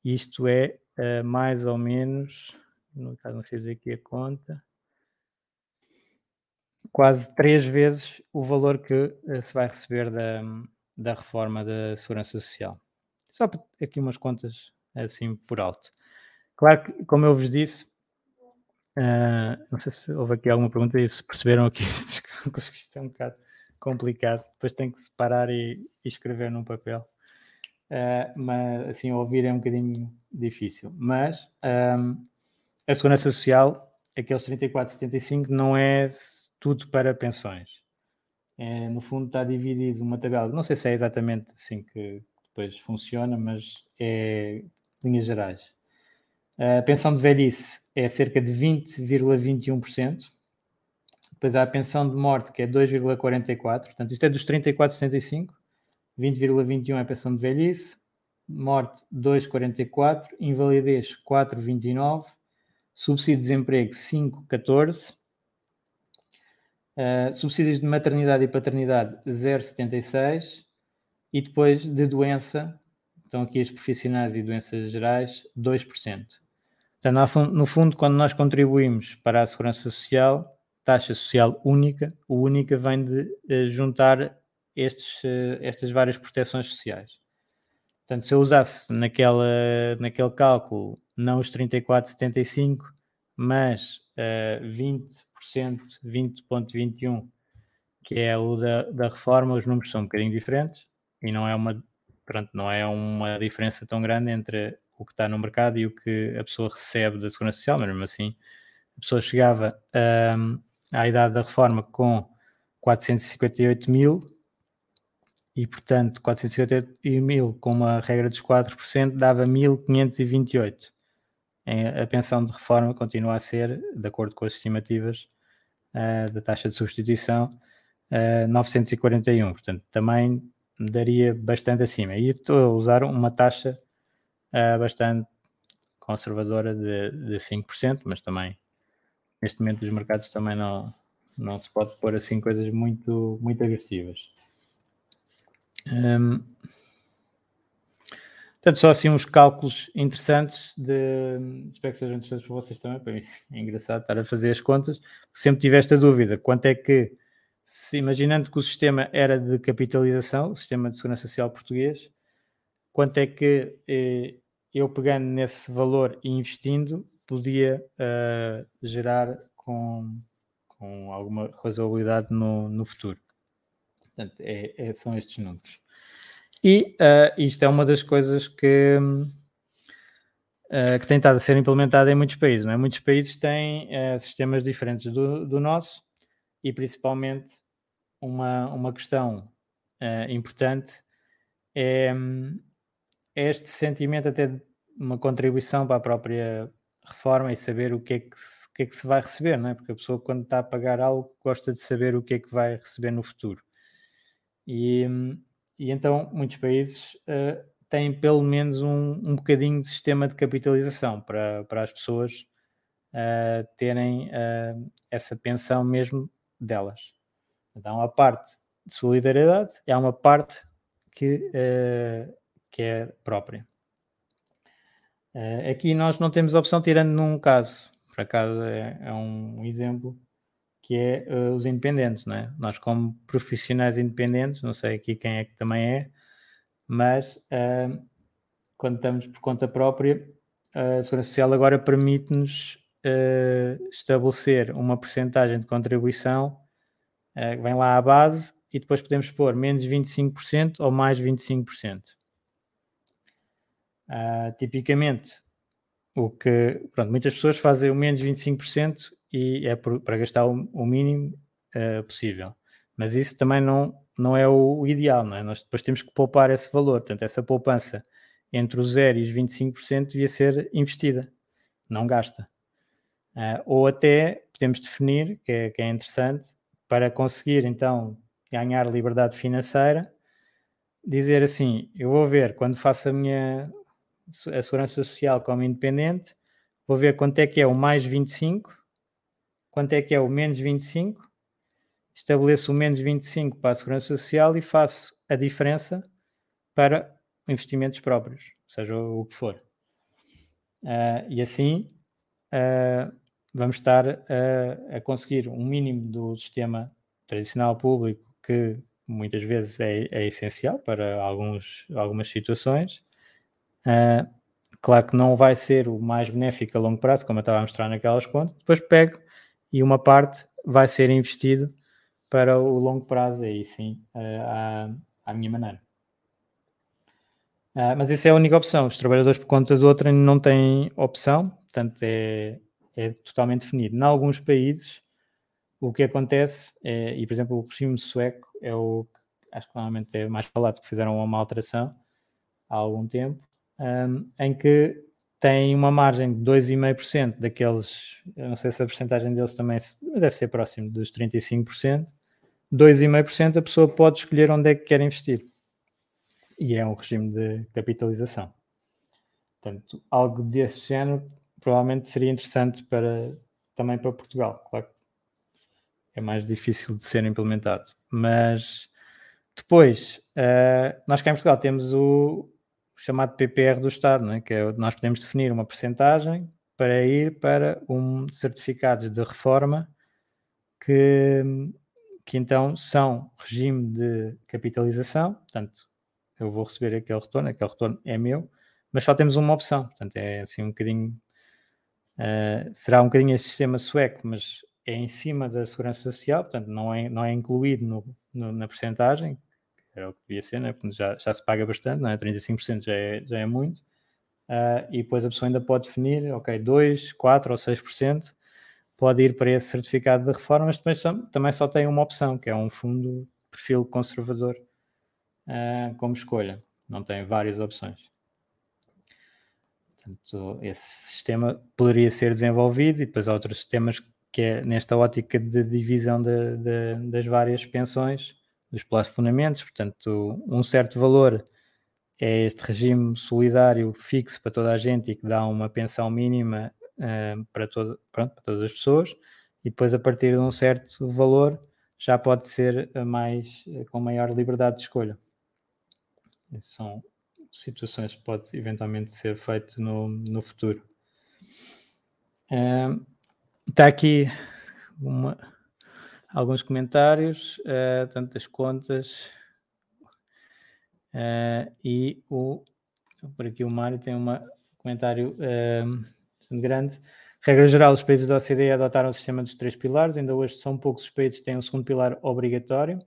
Isto é uh, mais ou menos, no caso não fiz aqui a conta, quase três vezes o valor que uh, se vai receber da, da reforma da Segurança Social. Só aqui umas contas assim por alto. Claro que, como eu vos disse, uh, não sei se houve aqui alguma pergunta e se perceberam aqui isto é um bocado complicado. Depois tenho que separar e, e escrever num papel uh, mas assim ouvir é um bocadinho difícil. Mas um, a segurança social, aqueles 34,75 não é tudo para pensões. É, no fundo está dividido uma tabela, não sei se é exatamente assim que depois funciona, mas é linhas gerais. A pensão de velhice é cerca de 20,21%. Depois há a pensão de morte, que é 2,44%. Portanto, isto é dos 34,75%. 20,21 é pensão de velhice, morte 2,44, invalidez 4,29, subsídio de desemprego 5,14%, uh, subsídios de maternidade e paternidade 0,76% e depois de doença, estão aqui os profissionais e doenças gerais, 2%. Portanto, no fundo, quando nós contribuímos para a segurança social, taxa social única, o única vem de uh, juntar estes, uh, estas várias proteções sociais. Portanto, se eu usasse naquela, naquele cálculo não os 34,75, mas uh, 20%, 20,21, que é o da, da reforma, os números são um bocadinho diferentes e não é uma, pronto, não é uma diferença tão grande entre o que está no mercado e o que a pessoa recebe da Segurança Social, mas mesmo assim a pessoa chegava um, à idade da reforma com 458 mil e, portanto, 458 mil com uma regra dos 4% dava 1528. A pensão de reforma continua a ser, de acordo com as estimativas uh, da taxa de substituição, uh, 941. Portanto, também daria bastante acima. E estou a usar uma taxa uh, bastante conservadora de, de 5%, mas também neste momento os mercados também não, não se pode pôr assim coisas muito, muito agressivas. Um, portanto, só assim uns cálculos interessantes de espero que sejam interessantes para vocês também, para mim é engraçado estar a fazer as contas, sempre tive esta dúvida, quanto é que se, imaginando que o sistema era de capitalização, o sistema de segurança social português, quanto é que eh, eu pegando nesse valor e investindo podia uh, gerar com, com alguma razoabilidade no, no futuro. Portanto, é, é, são estes números. E uh, isto é uma das coisas que, uh, que tem estado a ser implementada em muitos países. Não é? Muitos países têm sistemas diferentes do, do nosso e principalmente uma, uma questão importante é, é este sentimento até de uma contribuição para a própria reforma e saber o que é que, o que, é que se vai receber, não é? Porque a pessoa, quando está a pagar algo, gosta de saber o que é que vai receber no futuro. E, e então, muitos países uh, têm pelo menos um, um bocadinho de sistema de capitalização para, para as pessoas uh, terem uh, essa pensão mesmo delas. Então, a parte de solidariedade é uma parte que, que é própria. Uh, aqui nós não temos opção, tirando num caso, por acaso é, é um exemplo, que é uh, os independentes, não é? Nós, como profissionais independentes, não sei aqui quem é que também é, mas uh, quando estamos por conta própria, a Segurança Social agora permite-nos estabelecer uma percentagem de contribuição que vem lá à base e depois podemos pôr menos 25% ou mais 25%. Uh, tipicamente, o que pronto, muitas pessoas fazem o menos 25% e é por, para gastar o, o mínimo uh, possível. Mas isso também não, não é o, o, ideal, não é? Nós depois temos que poupar esse valor. Portanto, essa poupança entre os 0 e os 25% devia ser investida, não gasta. Uh, ou até podemos definir, que é, que é interessante, para conseguir então ganhar liberdade financeira, dizer assim: eu vou ver quando faço a minha, a Segurança Social como independente, vou ver quanto é que é o mais 25, quanto é que é o menos 25, estabeleço o menos 25 para a Segurança Social e faço a diferença para investimentos próprios, seja o que for. Uh, e assim uh, vamos estar uh, a conseguir um mínimo do sistema tradicional público que muitas vezes é, é essencial para alguns, algumas situações Uh, claro que não vai ser o mais benéfico a longo prazo, como eu estava a mostrar naquelas contas. Depois pego e uma parte vai ser investido para o longo prazo, aí sim, uh, à, à minha maneira. Uh, mas essa é a única opção. Os trabalhadores por conta de outra não têm opção, portanto é, é totalmente definido. Em alguns países, o que acontece, é, e por exemplo, o regime sueco é o que acho que normalmente é mais falado, que fizeram uma alteração há algum tempo, um, em que tem uma margem de 2,5% daqueles, eu não sei se a porcentagem deles também deve ser próximo dos 35%, 2,5% a pessoa pode escolher onde é que quer investir. E é um regime de capitalização. Portanto, algo desse género provavelmente seria interessante para, também para Portugal. Claro que é mais difícil de ser implementado. Mas depois, uh, nós cá em Portugal temos o chamado PPR do Estado, é? que é, nós podemos definir uma percentagem para ir para um certificado de reforma que, que então são regime de capitalização, portanto, eu vou receber aquele retorno, aquele retorno é meu, mas só temos uma opção, portanto, é assim um bocadinho, uh, será um bocadinho esse sistema sueco, mas é em cima da segurança social, portanto, não é, não é incluído no, no, na percentagem, era o que devia ser, né? já, já se paga bastante, não é? 35% já é, já é muito, uh, e depois a pessoa ainda pode definir, ok, 2, 4 ou 6%, pode ir para esse certificado de reforma, mas depois também só tem uma opção, que é um fundo perfil conservador uh, como escolha. Não tem várias opções. Portanto, esse sistema poderia ser desenvolvido e depois há outros sistemas que é nesta ótica de divisão de, de, das várias pensões, dos plafonamentos, portanto, um certo valor é este regime solidário fixo para toda a gente e que dá uma pensão mínima uh, para, todo, pronto, para todas as pessoas, e depois a partir de um certo valor já pode ser mais, com maior liberdade de escolha. São situações que pode eventualmente ser feito no, no futuro. Uh, está aqui uma, alguns comentários, uh, das contas uh, e o por aqui o Mário tem um comentário uh, bastante grande. Regra geral, os países da OCDE adotaram o sistema dos três pilares, ainda hoje são poucos os países que têm um segundo pilar obrigatório,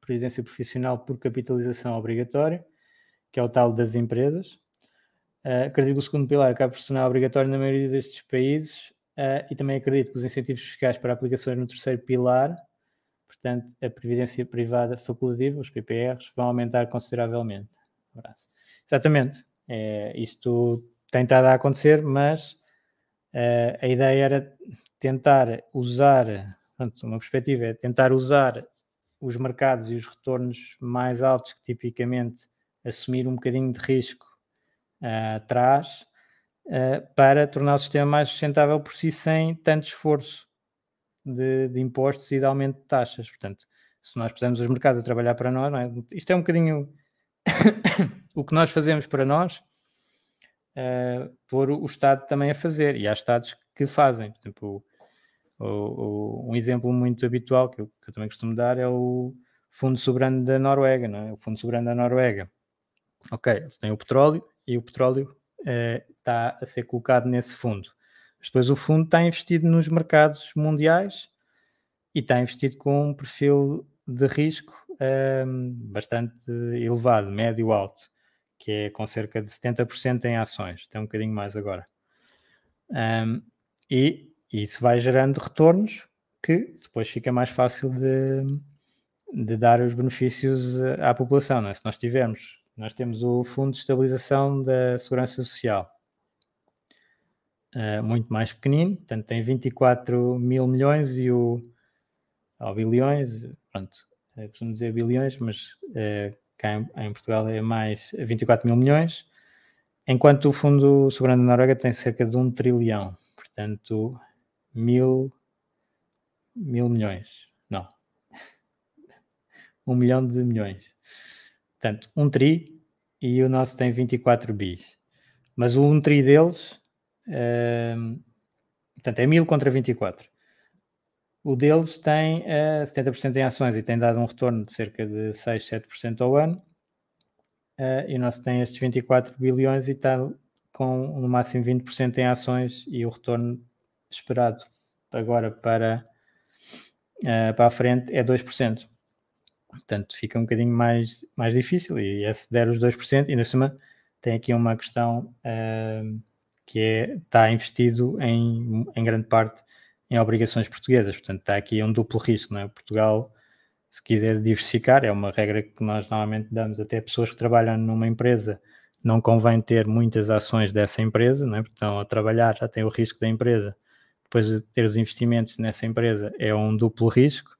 presidência profissional por capitalização obrigatória, que é o tal das empresas. Uh, acredito que o segundo pilar acaba por se tornar obrigatório na maioria destes países uh, e também acredito que os incentivos fiscais para aplicações no terceiro pilar, portanto, a previdência privada facultativa, os PPRs, vão aumentar consideravelmente. Abraço. Exatamente. É, isto tem estado a acontecer, mas uh, a ideia era tentar usar, portanto, uma perspectiva é tentar usar os mercados e os retornos mais altos que tipicamente assumir um bocadinho de risco uh, traz uh, para tornar o sistema mais sustentável por si sem tanto esforço de, de, impostos e de aumento de taxas. Portanto, se nós pusermos os mercados a trabalhar para nós, é? isto é um bocadinho o que nós fazemos para nós, uh, por o Estado também a fazer, e há Estados que fazem. Por exemplo, o, o, um exemplo muito habitual que eu, que eu, também costumo dar é o Fundo Soberano da Noruega. Não é? O Fundo Soberano da Noruega, ok, têm o petróleo e o petróleo eh, está a ser colocado nesse fundo. Mas depois o fundo está investido nos mercados mundiais e está investido com um perfil de risco ehm, bastante elevado, médio alto, que é com cerca de 70% em ações, tem um bocadinho mais agora. Um, ehm, e isso vai gerando retornos que depois fica mais fácil de, de dar os benefícios eh, à população. É? Se nós tivermos, nós temos o Fundo de Estabilização da Segurança Social, uh, muito mais pequenino, portanto tem 24 mil milhões e o ou bilhões, pronto, costumo dizer bilhões, mas uh, cá em, em, Portugal é mais 24 mil milhões, enquanto o Fundo Soberano da Noruega tem cerca de um trilhão. Portanto, mil, mil milhões. Não. um milhão de milhões. Portanto, um tri e o nosso tem 24 bis. Mas o um tri deles, uh, portanto, é mil contra 24. O deles tem uh, 70% em ações e tem dado um retorno de cerca de 6, 7% ao ano. Uh, e o nosso tem estes 24 bilhões e está com no máximo 20% em ações e o retorno esperado agora para, uh, para a frente é 2%. Portanto, fica um bocadinho mais, mais difícil e é se der os 2%, e na cima tem aqui uma questão uh, que é, está investido em, em grande parte em obrigações portuguesas, portanto está aqui um duplo risco, não é? Portugal, se quiser diversificar, é uma regra que nós normalmente damos até pessoas que trabalham numa empresa, não convém ter muitas ações dessa empresa, não é? Estão a trabalhar, já tem o risco da empresa, depois de ter os investimentos nessa empresa, é um duplo risco.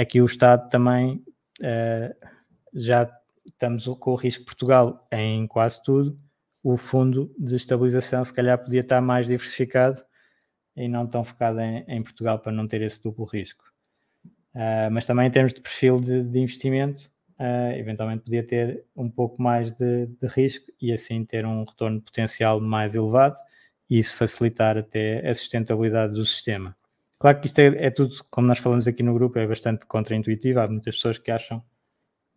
Aqui o Estado também uh, já estamos com o risco Portugal em quase tudo, o fundo de estabilização se calhar podia estar mais diversificado e não tão focado em, em Portugal para não ter esse duplo risco. Uh, mas também em termos de perfil de, de investimento, uh, eventualmente podia ter um pouco mais de, de, risco e assim ter um retorno potencial mais elevado e isso facilitar até a sustentabilidade do sistema. Claro que isto é, é tudo, como nós falamos aqui no grupo, é bastante contraintuitivo. Há muitas pessoas que acham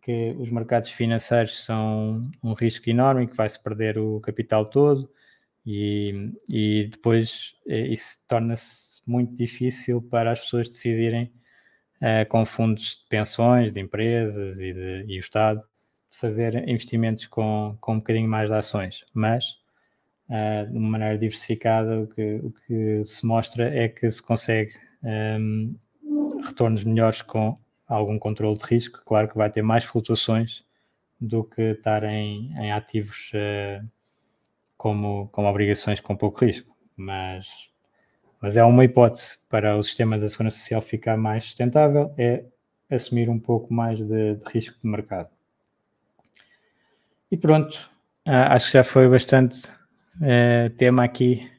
que os mercados financeiros são um risco enorme, que vai-se perder o capital todo e, e depois eh, isso torna-se muito difícil para as pessoas decidirem uh, com fundos de pensões, de empresas e, de, e o Estado fazer investimentos com, com um bocadinho mais de ações. Mas, uh, de uma maneira diversificada, o que, o que se mostra é que se consegue um, retornos melhores com algum controle de risco. Claro que vai ter mais flutuações do que estar em, em ativos uh, como, como obrigações com pouco risco. Mas mas é uma hipótese para o sistema da segurança social ficar mais sustentável, é assumir um pouco mais de, de risco de mercado. E pronto, ah, acho que já foi bastante uh, tema aqui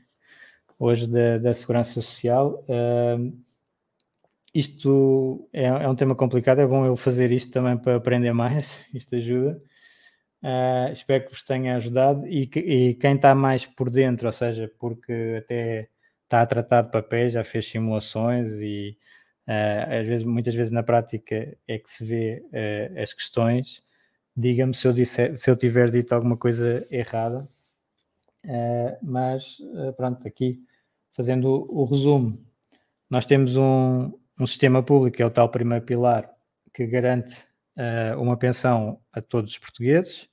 hoje da, da segurança social. Uh, isto é, é, um tema complicado, é bom eu fazer isto também para aprender mais, isto ajuda. Uh, espero que vos tenha ajudado e, que, e quem está mais por dentro, ou seja, porque até está a tratar de papéis, já fez simulações e uh, às vezes, muitas vezes na prática é que se vê as questões. Diga-me se, eu se eu tiver dito alguma coisa errada, mas pronto, aqui fazendo o, o, resumo, nós temos um, um sistema público, é o tal primeiro pilar, que garante uma pensão a todos os portugueses.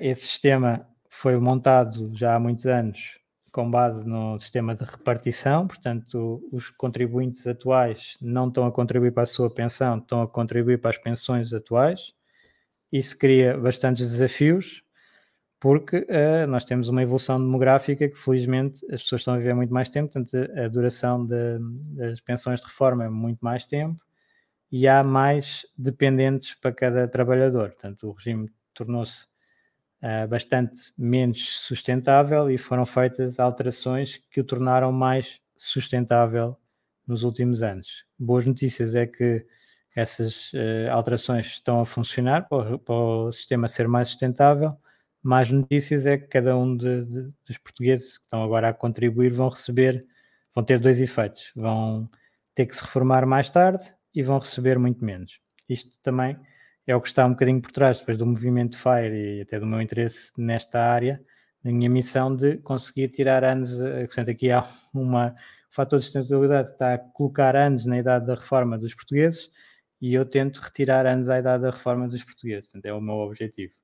esse sistema foi montado já há muitos anos com base no sistema de repartição, portanto, os contribuintes atuais não estão a contribuir para a sua pensão, estão a contribuir para as pensões atuais. Isso cria bastantes desafios, porque uh, nós temos uma evolução demográfica que, felizmente, as pessoas estão a viver muito mais tempo, portanto, a duração de, das pensões de reforma é muito mais tempo e há mais dependentes para cada trabalhador. Portanto, o regime tornou-se uh, bastante menos sustentável e foram feitas alterações que o tornaram mais sustentável nos últimos anos. Boas notícias é que essas uh, alterações estão a funcionar para, para, o sistema ser mais sustentável. Mais notícias é que cada um de, de, dos portugueses que estão agora a contribuir vão receber, vão ter dois efeitos. Vão ter que se reformar mais tarde e vão receber muito menos. Isto também é o que está um bocadinho por trás depois do movimento FIRE e até do meu interesse nesta área, na minha missão de conseguir tirar anos, eh, portanto aqui há uma fator de sustentabilidade que está a colocar anos na idade da reforma dos portugueses e eu tento retirar anos à idade da reforma dos portugueses, portanto é o meu objetivo.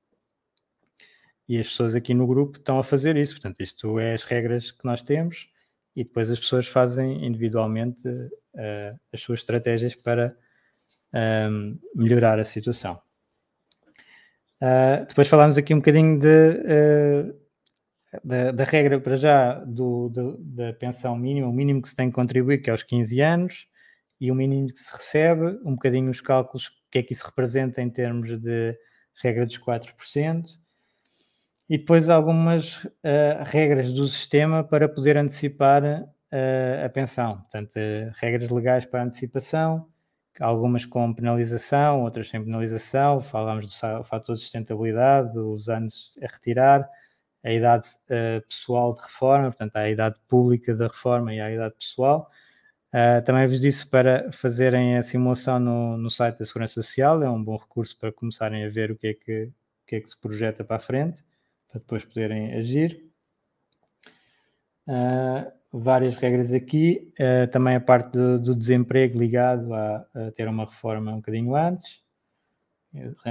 E as pessoas aqui no grupo estão a fazer isso, portanto isto é as regras que nós temos e depois as pessoas fazem individualmente uh, as suas estratégias para um, melhorar a situação. Uh, depois falámos aqui um bocadinho de, uh, da, da, regra para já do, da pensão mínima, o mínimo que se tem que contribuir, que é aos 15 anos, e o mínimo que se recebe, um bocadinho os cálculos, o que é que isso representa em termos de regra dos 4%, e depois algumas uh, regras do sistema para poder antecipar uh, a pensão. Portanto, uh, regras legais para antecipação, algumas com penalização, outras sem penalização. Falámos do fator de sustentabilidade, os anos a retirar, a idade pessoal de reforma, portanto, a idade pública da reforma e a idade pessoal. Também vos disse para fazerem a simulação no, no site da Segurança Social, é um bom recurso para começarem a ver o que é que, o que, é que se projeta para a frente, para depois poderem agir. Uh, várias regras aqui, uh, também a parte do, do desemprego ligado a, a, ter uma reforma um bocadinho antes,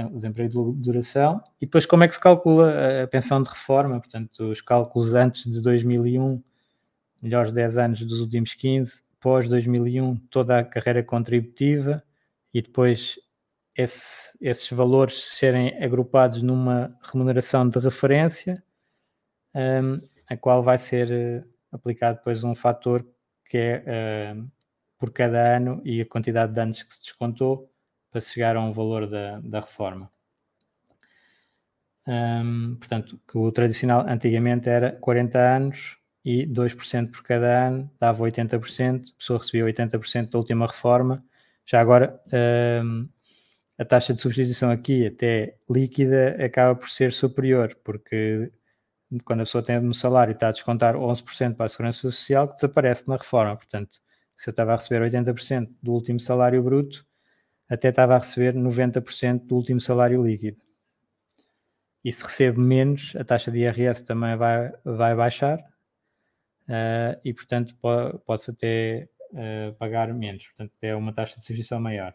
o desemprego de duração, e depois como é que se calcula a pensão de reforma, portanto, os cálculos antes de 2001, melhores 10 anos dos últimos 15, pós 2001, toda a carreira contributiva, e depois esse, esses valores serem agrupados numa remuneração de referência, um, a qual vai ser eh, aplicado depois um fator que é uh, por cada ano e a quantidade de anos que se descontou para chegar a um valor da, da reforma. Um, portanto, que o tradicional antigamente era 40 anos e 2% por cada ano, dava 80%, a pessoa recebia 80% da última reforma. Já agora, um, a taxa de substituição aqui, até líquida, acaba por ser superior, porque quando a pessoa tem no salário está a descontar 11% para a segurança social, que desaparece na reforma. Portanto, se eu estava a receber 80% do último salário bruto, até estava a receber 90% do último salário líquido. E se recebe menos, a taxa de IRS também vai, vai baixar uh, e, portanto, po posso até uh, pagar menos. Portanto, é uma taxa de substituição maior.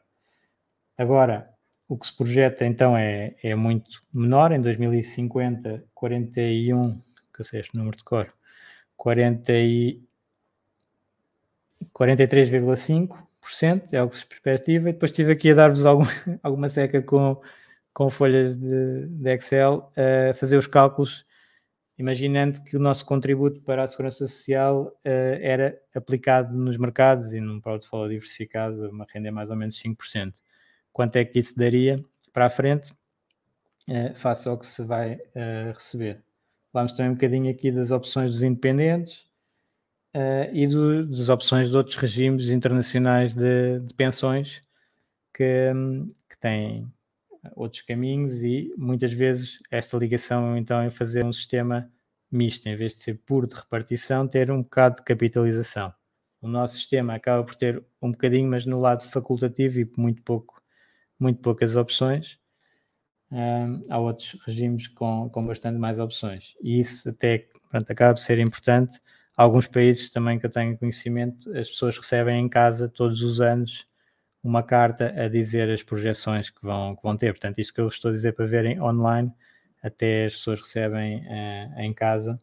Agora, o que se projeta então é, é muito menor. Em 2050, 41, que eu sei este número de cor, 40 e 43,5% é o que se perspectiva. E depois estive aqui a dar-vos algum, alguma seca com, com folhas de, de Excel a fazer os cálculos, imaginando que o nosso contributo para a segurança social uh, era aplicado nos mercados e num portfólio diversificado, uma renda mais ou menos 5% quanto é que isso daria para a frente, uh, face ao que se vai uh, receber. Falamos também um bocadinho aqui das opções dos independentes uh, e do, das opções de outros regimes internacionais de, de pensões que, que têm outros caminhos e muitas vezes esta ligação então é fazer um sistema misto, em vez de ser puro de repartição, ter um bocado de capitalização. O nosso sistema acaba por ter um bocadinho, mas no lado facultativo e muito pouco muito poucas opções. Um, há outros regimes com, com bastante mais opções. E isso até pronto, acaba de ser importante. Alguns países também que eu tenho conhecimento, as pessoas recebem em casa todos os anos uma carta a dizer as projeções que vão, que vão ter. Portanto, isto que eu estou a dizer para verem online, até as pessoas recebem uh, em casa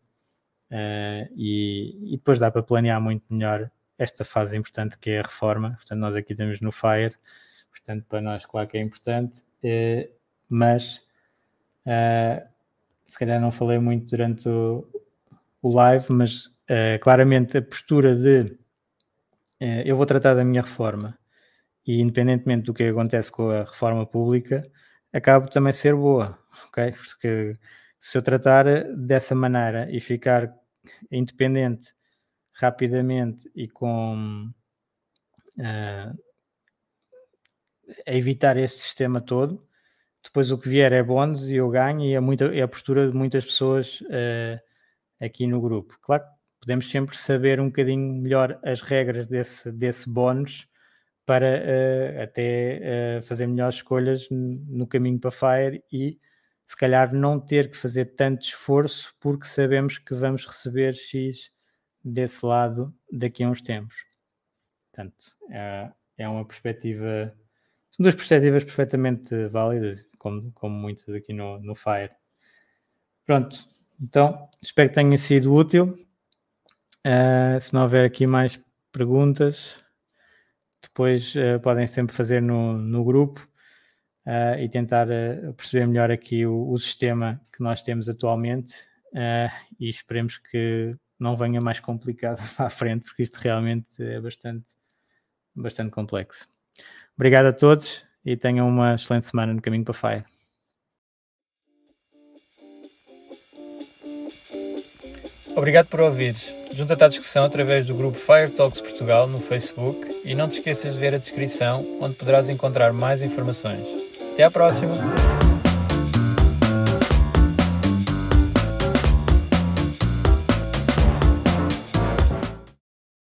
uh, e, e, depois dá para planear muito melhor esta fase importante que é a reforma. Portanto, nós aqui temos no FIRE Portanto, para nós, claro que é importante, eh, mas eh, se calhar não falei muito durante o, live, mas eh, claramente a postura de eu vou tratar da minha reforma e independentemente do que acontece com a reforma pública, acaba também ser boa, ok? Porque se eu tratar dessa maneira e ficar independente rapidamente e com uh, a evitar este sistema todo. Depois o que vier é bónus e eu ganho e é, muita, é a postura de muitas pessoas uh, aqui no grupo. Claro que podemos sempre saber um bocadinho melhor as regras desse, desse bónus para uh, até uh, fazer melhores escolhas no caminho para Fire e se calhar não ter que fazer tanto esforço porque sabemos que vamos receber X desse lado daqui a uns tempos. Portanto, é, é uma perspectiva são duas perspectivas perfeitamente válidas, como, como muitas aqui no, no Fire. Pronto, então espero que tenha sido útil. Uh, se não houver aqui mais perguntas, depois uh, podem sempre fazer no, no grupo uh, e tentar perceber melhor aqui o, o, sistema que nós temos atualmente e esperemos que não venha mais complicado à frente, porque isto realmente é bastante, bastante complexo. Obrigado a todos e tenham uma excelente semana no caminho para Fire. Obrigado por ouvires. Junta-te à discussão através do grupo Fire Talks Portugal no Facebook e não te esqueças de ver a descrição onde poderás encontrar mais informações. Até à próxima!